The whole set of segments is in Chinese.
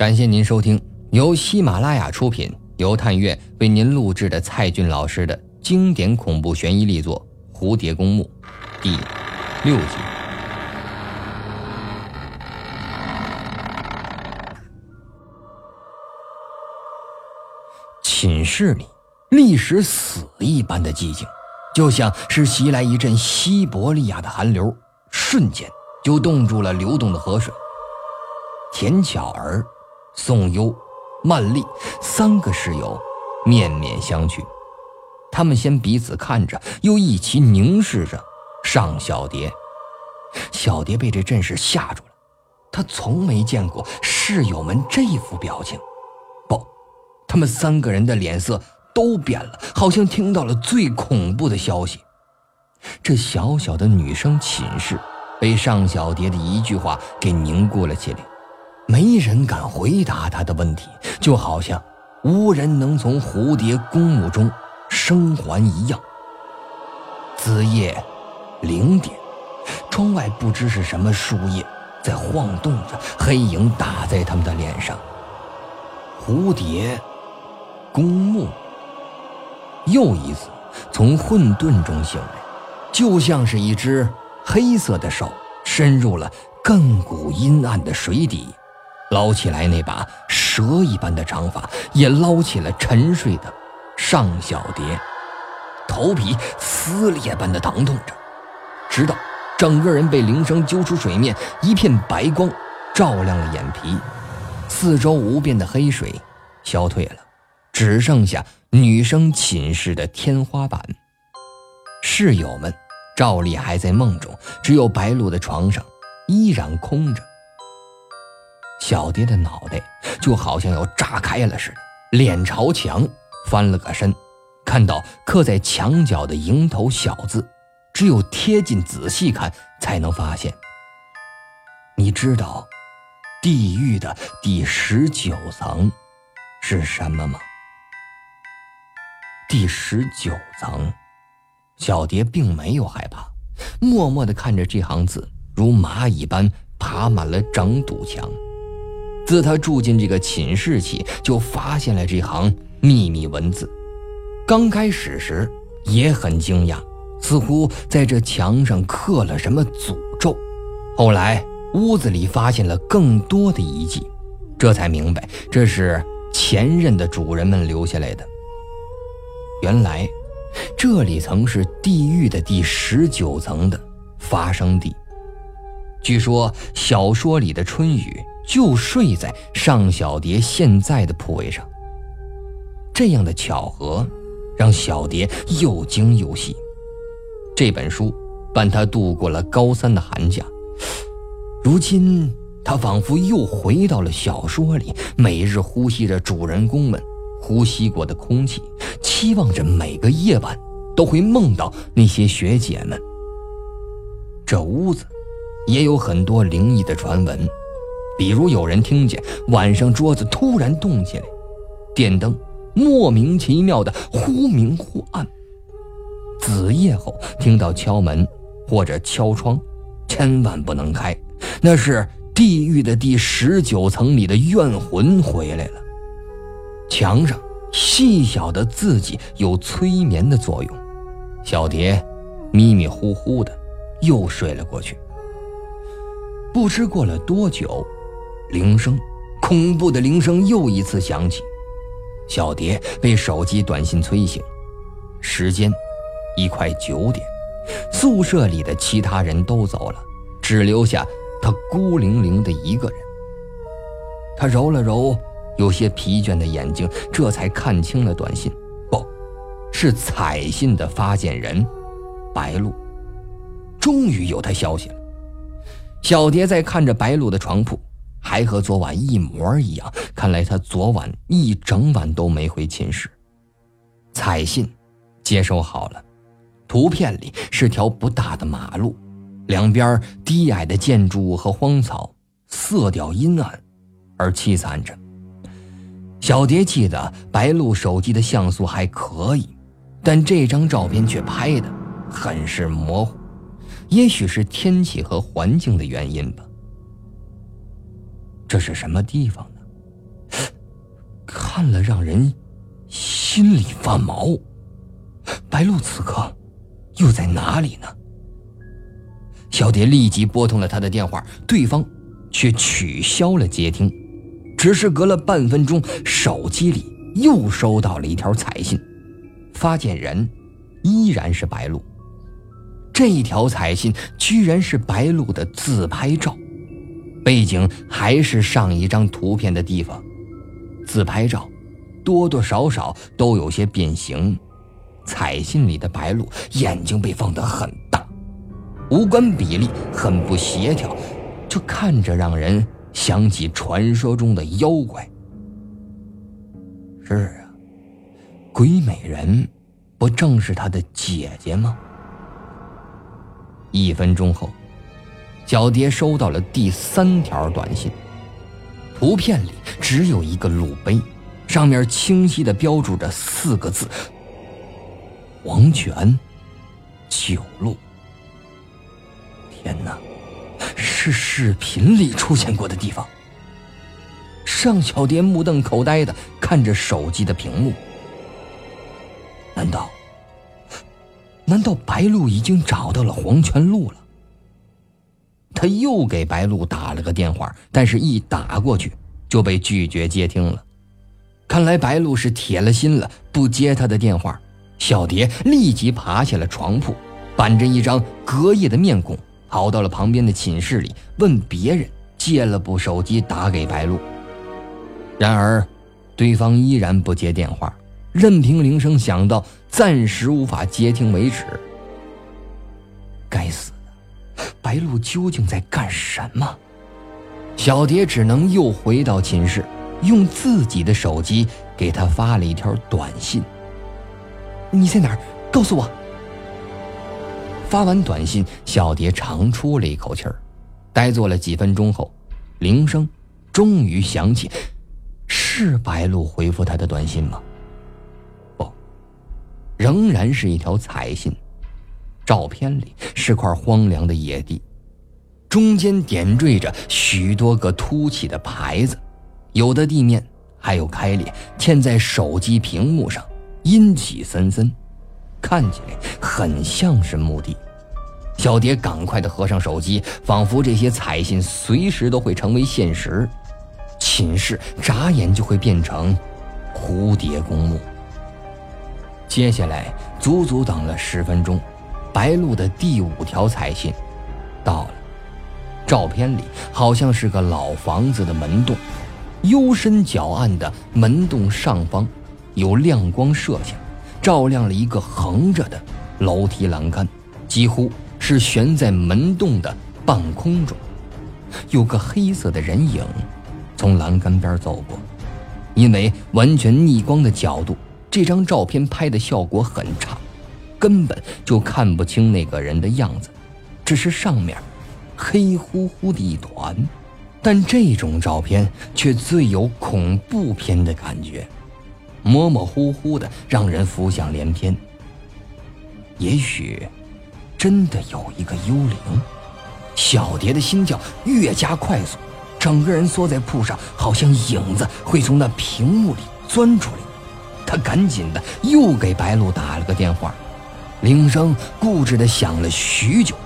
感谢您收听由喜马拉雅出品、由探月为您录制的蔡骏老师的经典恐怖悬疑力作《蝴蝶公墓》第六集。寝室里立时死一般的寂静，就像是袭来一阵西伯利亚的寒流，瞬间就冻住了流动的河水。田巧儿。宋优、曼丽三个室友面面相觑，他们先彼此看着，又一起凝视着尚小蝶。小蝶被这阵势吓住了，她从没见过室友们这副表情。不，他们三个人的脸色都变了，好像听到了最恐怖的消息。这小小的女生寝室被尚小蝶的一句话给凝固了起来。没人敢回答他的问题，就好像无人能从蝴蝶公墓中生还一样。子夜零点，窗外不知是什么树叶在晃动着，黑影打在他们的脸上。蝴蝶公墓又一次从混沌中醒来，就像是一只黑色的手伸入了亘古阴暗的水底。捞起来那把蛇一般的长发，也捞起了沉睡的尚小蝶，头皮撕裂般的疼痛着，直到整个人被铃声揪出水面，一片白光照亮了眼皮，四周无边的黑水消退了，只剩下女生寝室的天花板。室友们照例还在梦中，只有白露的床上依然空着。小蝶的脑袋就好像要炸开了似的，脸朝墙翻了个身，看到刻在墙角的蝇头小字，只有贴近仔细看才能发现。你知道地狱的第十九层是什么吗？第十九层，小蝶并没有害怕，默默地看着这行字，如蚂蚁般爬满了整堵墙。自他住进这个寝室起，就发现了这行秘密文字。刚开始时也很惊讶，似乎在这墙上刻了什么诅咒。后来屋子里发现了更多的遗迹，这才明白这是前任的主人们留下来的。原来，这里曾是地狱的第十九层的发生地。据说小说里的春雨。就睡在尚小蝶现在的铺位上。这样的巧合，让小蝶又惊又喜。这本书伴她度过了高三的寒假。如今，她仿佛又回到了小说里，每日呼吸着主人公们呼吸过的空气，期望着每个夜晚都会梦到那些学姐们。这屋子也有很多灵异的传闻。比如有人听见晚上桌子突然动起来，电灯莫名其妙的忽明忽暗。子夜后听到敲门或者敲窗，千万不能开，那是地狱的第十九层里的怨魂回来了。墙上细小的字迹有催眠的作用，小蝶迷迷糊糊的又睡了过去。不知过了多久。铃声，恐怖的铃声又一次响起。小蝶被手机短信催醒，时间已快九点。宿舍里的其他人都走了，只留下她孤零零的一个人。她揉了揉有些疲倦的眼睛，这才看清了短信，不是彩信的发件人白露。终于有他消息了。小蝶在看着白露的床铺。还和昨晚一模一样，看来他昨晚一整晚都没回寝室。彩信接收好了，图片里是条不大的马路，两边低矮的建筑物和荒草，色调阴暗而凄惨着。小蝶记得白鹿手机的像素还可以，但这张照片却拍的很是模糊，也许是天气和环境的原因吧。这是什么地方呢？看了让人心里发毛。白露此刻又在哪里呢？小蝶立即拨通了他的电话，对方却取消了接听。只是隔了半分钟，手机里又收到了一条彩信，发件人依然是白露。这条彩信居然是白露的自拍照，背景还是上一张图片的地方。自拍照多多少少都有些变形，彩信里的白露眼睛被放得很大，五官比例很不协调，就看着让人想起传说中的妖怪。是啊，鬼美人不正是他的姐姐吗？一分钟后，小蝶收到了第三条短信。图片里只有一个路碑，上面清晰的标注着四个字：“黄泉九路。”天哪，是视频里出现过的地方。尚小蝶目瞪口呆的看着手机的屏幕，难道？难道白露已经找到了黄泉路了？他又给白露打了个电话，但是一打过去就被拒绝接听了。看来白露是铁了心了，不接他的电话。小蝶立即爬下了床铺，板着一张隔夜的面孔，跑到了旁边的寝室里，问别人借了部手机打给白露。然而，对方依然不接电话。任凭铃声响到暂时无法接听为止。白露究竟在干什么？小蝶只能又回到寝室，用自己的手机给他发了一条短信：“你在哪儿？告诉我。”发完短信，小蝶长出了一口气儿，呆坐了几分钟后，铃声终于响起。是白露回复他的短信吗？不仍然是一条彩信，照片里是块荒凉的野地，中间点缀着许多个凸起的牌子，有的地面还有开裂，嵌在手机屏幕上，阴气森森，看起来很像是墓地。小蝶赶快的合上手机，仿佛这些彩信随时都会成为现实，寝室眨眼就会变成蝴蝶公墓。接下来足足等了十分钟，白露的第五条彩信到了。照片里好像是个老房子的门洞，幽深角暗的门洞上方有亮光射下，照亮了一个横着的楼梯栏杆，几乎是悬在门洞的半空中。有个黑色的人影从栏杆边走过，因为完全逆光的角度。这张照片拍的效果很差，根本就看不清那个人的样子，只是上面黑乎乎的一团。但这种照片却最有恐怖片的感觉，模模糊糊的，让人浮想联翩。也许真的有一个幽灵。小蝶的心跳越加快速，整个人缩在铺上，好像影子会从那屏幕里钻出来。他赶紧的又给白露打了个电话，铃声固执的响了许久。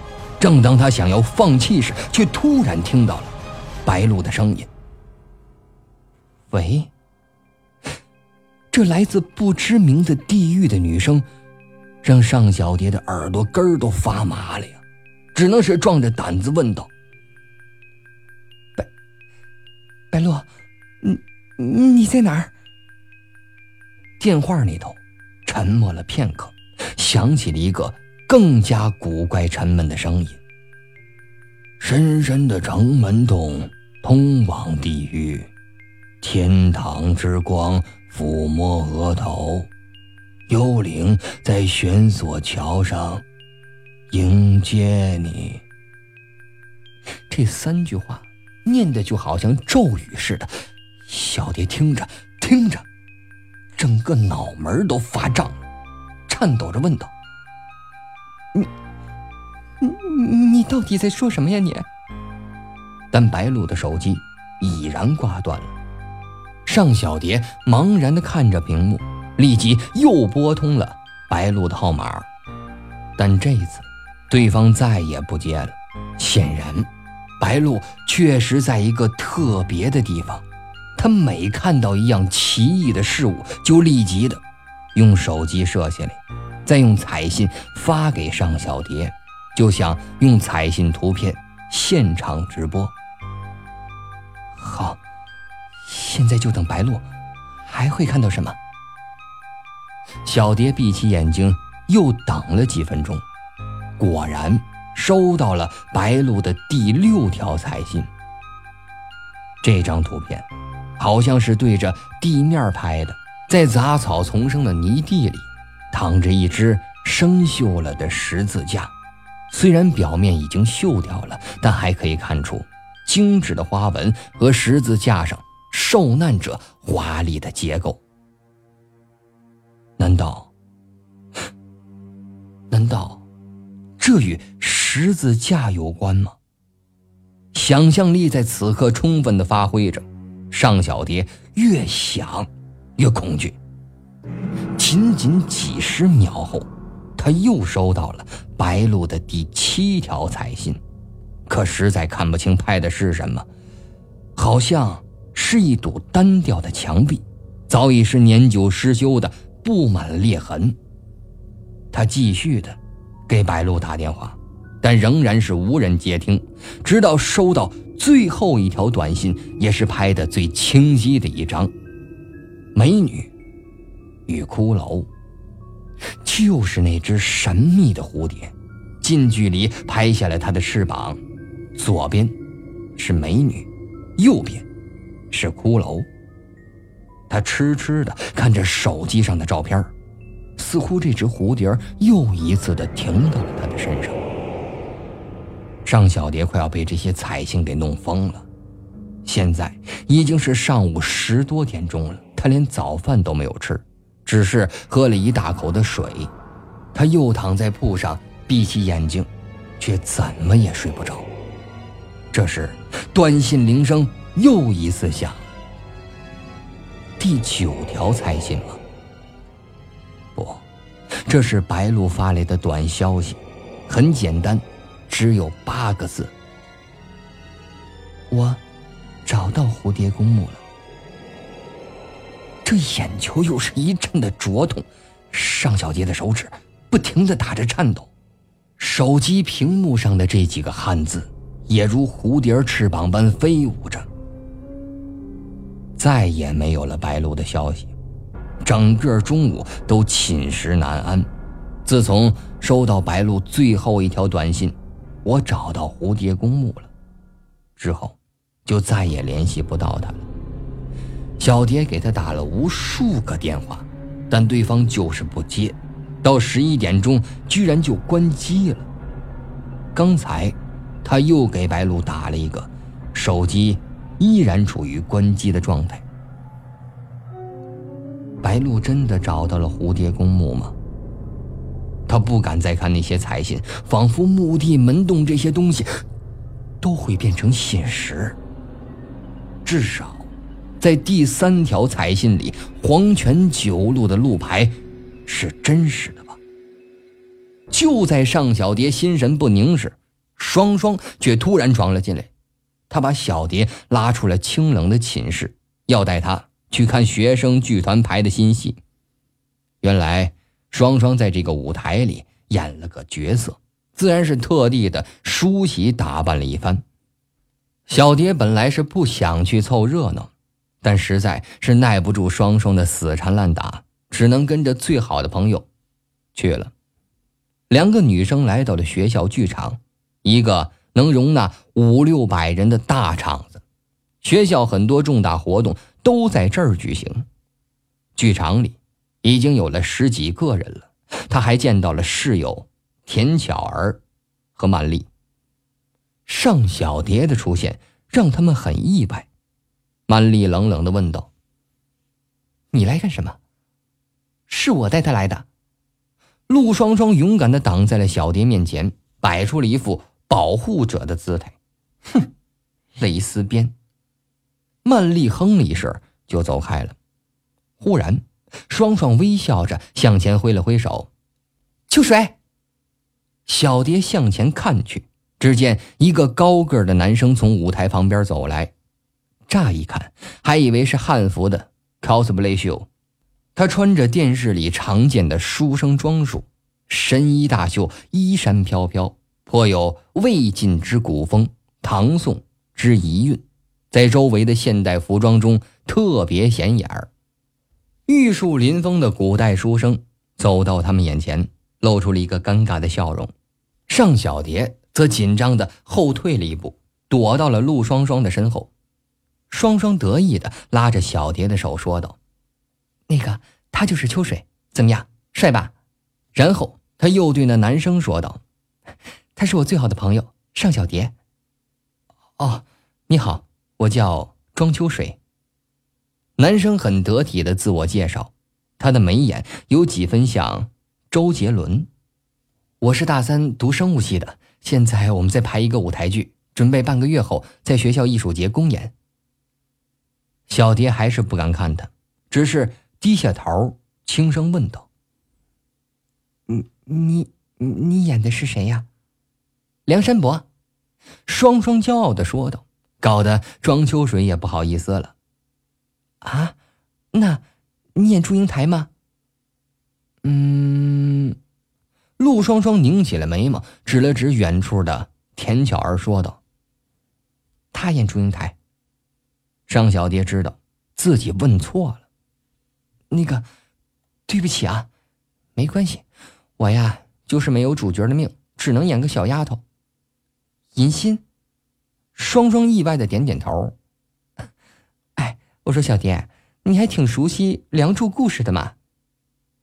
正当他想要放弃时，却突然听到了白露的声音：“喂。”这来自不知名的地狱的女声，让尚小蝶的耳朵根儿都发麻了呀，只能是壮着胆子问道：“白白露，你你在哪儿？”电话那头，沉默了片刻，响起了一个更加古怪沉闷的声音：“深深的城门洞通往地狱，天堂之光抚摸额头，幽灵在悬索桥上迎接你。”这三句话念的就好像咒语似的，小蝶听着听着。整个脑门都发胀，颤抖着问道：“你，你，你到底在说什么呀？你？”但白露的手机已然挂断了。尚小蝶茫然地看着屏幕，立即又拨通了白露的号码，但这次对方再也不接了。显然，白露确实在一个特别的地方。她每看到一样奇异的事物，就立即的用手机摄下来，再用彩信发给尚小蝶，就想用彩信图片现场直播。好。现在就等白露，还会看到什么？小蝶闭起眼睛，又等了几分钟，果然收到了白露的第六条彩信。这张图片好像是对着地面拍的，在杂草丛生的泥地里，躺着一只生锈了的十字架。虽然表面已经锈掉了，但还可以看出精致的花纹和十字架上。受难者华丽的结构，难道？难道这与十字架有关吗？想象力在此刻充分的发挥着，尚小蝶越想越恐惧。仅仅几十秒后，他又收到了白露的第七条彩信，可实在看不清拍的是什么，好像……是一堵单调的墙壁，早已是年久失修的，布满了裂痕。他继续的给白露打电话，但仍然是无人接听。直到收到最后一条短信，也是拍的最清晰的一张，美女与骷髅，就是那只神秘的蝴蝶。近距离拍下了它的翅膀，左边是美女，右边。是骷髅。他痴痴的看着手机上的照片，似乎这只蝴蝶又一次的停到了他的身上。尚小蝶快要被这些彩信给弄疯了。现在已经是上午十多点钟了，他连早饭都没有吃，只是喝了一大口的水。他又躺在铺上，闭起眼睛，却怎么也睡不着。这时，短信铃声。又一次响，第九条彩信吗？不，这是白露发来的短消息，很简单，只有八个字：我到蝴蝶公墓了。这眼球又是一阵的灼痛，尚小杰的手指不停的打着颤抖，手机屏幕上的这几个汉字也如蝴蝶翅膀般飞舞着。再也没有了白露的消息，整个中午都寝食难安。自从收到白露最后一条短信“我找到蝴蝶公墓了”之后，就再也联系不到他了。小蝶给他打了无数个电话，但对方就是不接，到十一点钟居然就关机了。刚才他又给白露打了一个，手机。依然处于关机的状态。白露真的找到了蝴蝶公墓吗？他不敢再看那些彩信，仿佛墓地、门洞这些东西都会变成现实。至少，在第三条彩信里，黄泉九路的路牌是真实的吧？就在尚小蝶心神不宁时，双双却突然闯了进来。他把小蝶拉出了清冷的寝室，要带她去看学生剧团排的新戏。原来双双在这个舞台里演了个角色，自然是特地的梳洗打扮了一番。小蝶本来是不想去凑热闹，但实在是耐不住双双的死缠烂打，只能跟着最好的朋友去了。两个女生来到了学校剧场，一个。能容纳五六百人的大场子，学校很多重大活动都在这儿举行。剧场里已经有了十几个人了，他还见到了室友田巧儿和曼丽。尚小蝶的出现让他们很意外。曼丽冷冷的问道：“你来干什么？”“是我带他来的。”陆双双勇敢的挡在了小蝶面前，摆出了一副。保护者的姿态，哼，蕾丝边。曼丽哼了一声，就走开了。忽然，双双微笑着向前挥了挥手：“秋水。”小蝶向前看去，只见一个高个的男生从舞台旁边走来。乍一看，还以为是汉服的 cosplay 秀。他穿着电视里常见的书生装束，神衣大袖，衣衫飘飘，颇有魏晋之古风、唐宋之遗韵，在周围的现代服装中特别显眼儿。玉树临风的古代书生走到他们眼前，露出了一个尴尬的笑容。尚小蝶则紧张的后退了一步，躲到了陆双双的身后。双双得意的拉着小蝶的手说道：“那个，他就是秋水，怎么样，帅吧？”然后他又对那男生说道：“他是我最好的朋友，尚小蝶。”“哦，你好，我叫庄秋水。”男生很得体的自我介绍，他的眉眼有几分像周杰伦。我是大三读生物系的，现在我们在排一个舞台剧，准备半个月后在学校艺术节公演。小蝶还是不敢看他，只是低下头，轻声问道：“你你你演的是谁呀？”梁山伯，双双骄傲的说道，搞得庄秋水也不好意思了。啊，那，你演祝英台吗？嗯，陆双双拧起了眉毛，指了指远处的田巧儿，说道：“他演祝英台。”尚小蝶知道自己问错了，那个，对不起啊，没关系，我呀就是没有主角的命，只能演个小丫头。银心，双双意外的点点头。哎，我说小蝶，你还挺熟悉《梁祝》故事的嘛。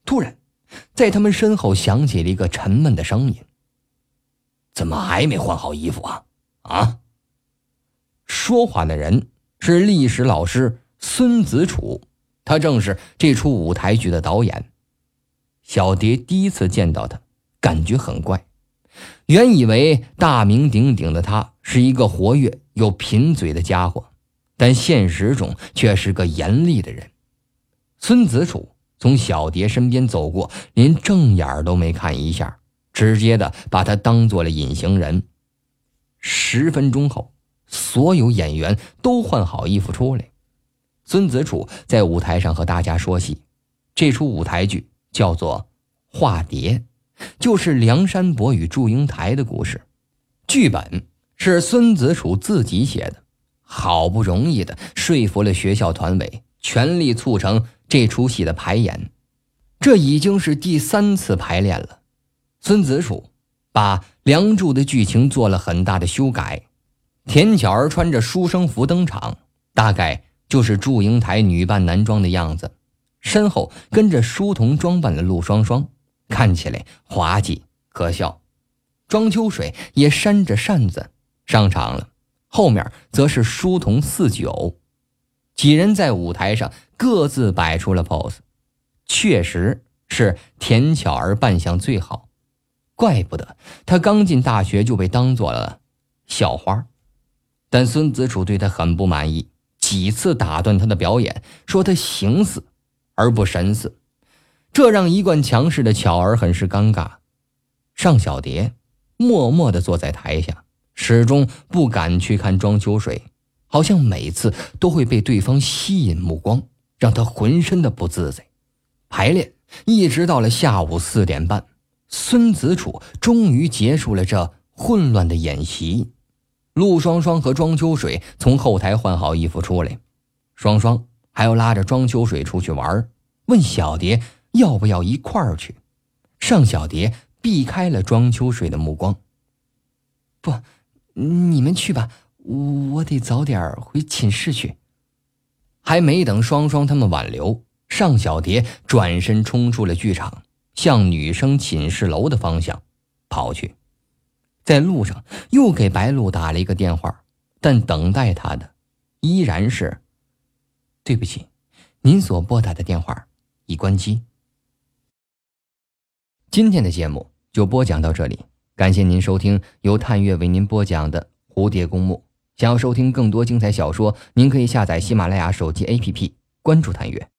突然，在他们身后响起了一个沉闷的声音：“怎么还没换好衣服啊？啊！”说话的人。是历史老师孙子楚，他正是这出舞台剧的导演。小蝶第一次见到他，感觉很怪。原以为大名鼎鼎的他是一个活跃又贫嘴的家伙，但现实中却是个严厉的人。孙子楚从小蝶身边走过，连正眼都没看一下，直接的把他当做了隐形人。十分钟后。所有演员都换好衣服出来，孙子楚在舞台上和大家说戏。这出舞台剧叫做《化蝶》，就是梁山伯与祝英台的故事。剧本是孙子楚自己写的，好不容易的说服了学校团委，全力促成这出戏的排演。这已经是第三次排练了。孙子楚把《梁祝》的剧情做了很大的修改。田巧儿穿着书生服登场，大概就是祝英台女扮男装的样子，身后跟着书童装扮的陆双双，看起来滑稽可笑。庄秋水也扇着扇子上场了，后面则是书童四九，几人在舞台上各自摆出了 pose，确实是田巧儿扮相最好，怪不得她刚进大学就被当做了校花。但孙子楚对她很不满意，几次打断她的表演，说她形似而不神似，这让一贯强势的巧儿很是尴尬。尚小蝶默默地坐在台下，始终不敢去看庄秋水，好像每次都会被对方吸引目光，让他浑身的不自在。排练一直到了下午四点半，孙子楚终于结束了这混乱的演习。陆双双和庄秋水从后台换好衣服出来，双双还要拉着庄秋水出去玩，问小蝶要不要一块儿去。尚小蝶避开了庄秋水的目光。不，你们去吧，我得早点回寝室去。还没等双双他们挽留，尚小蝶转身冲出了剧场，向女生寝室楼的方向跑去。在路上又给白露打了一个电话，但等待他的依然是：“对不起，您所拨打的电话已关机。”今天的节目就播讲到这里，感谢您收听由探月为您播讲的《蝴蝶公墓》。想要收听更多精彩小说，您可以下载喜马拉雅手机 APP。关注探月。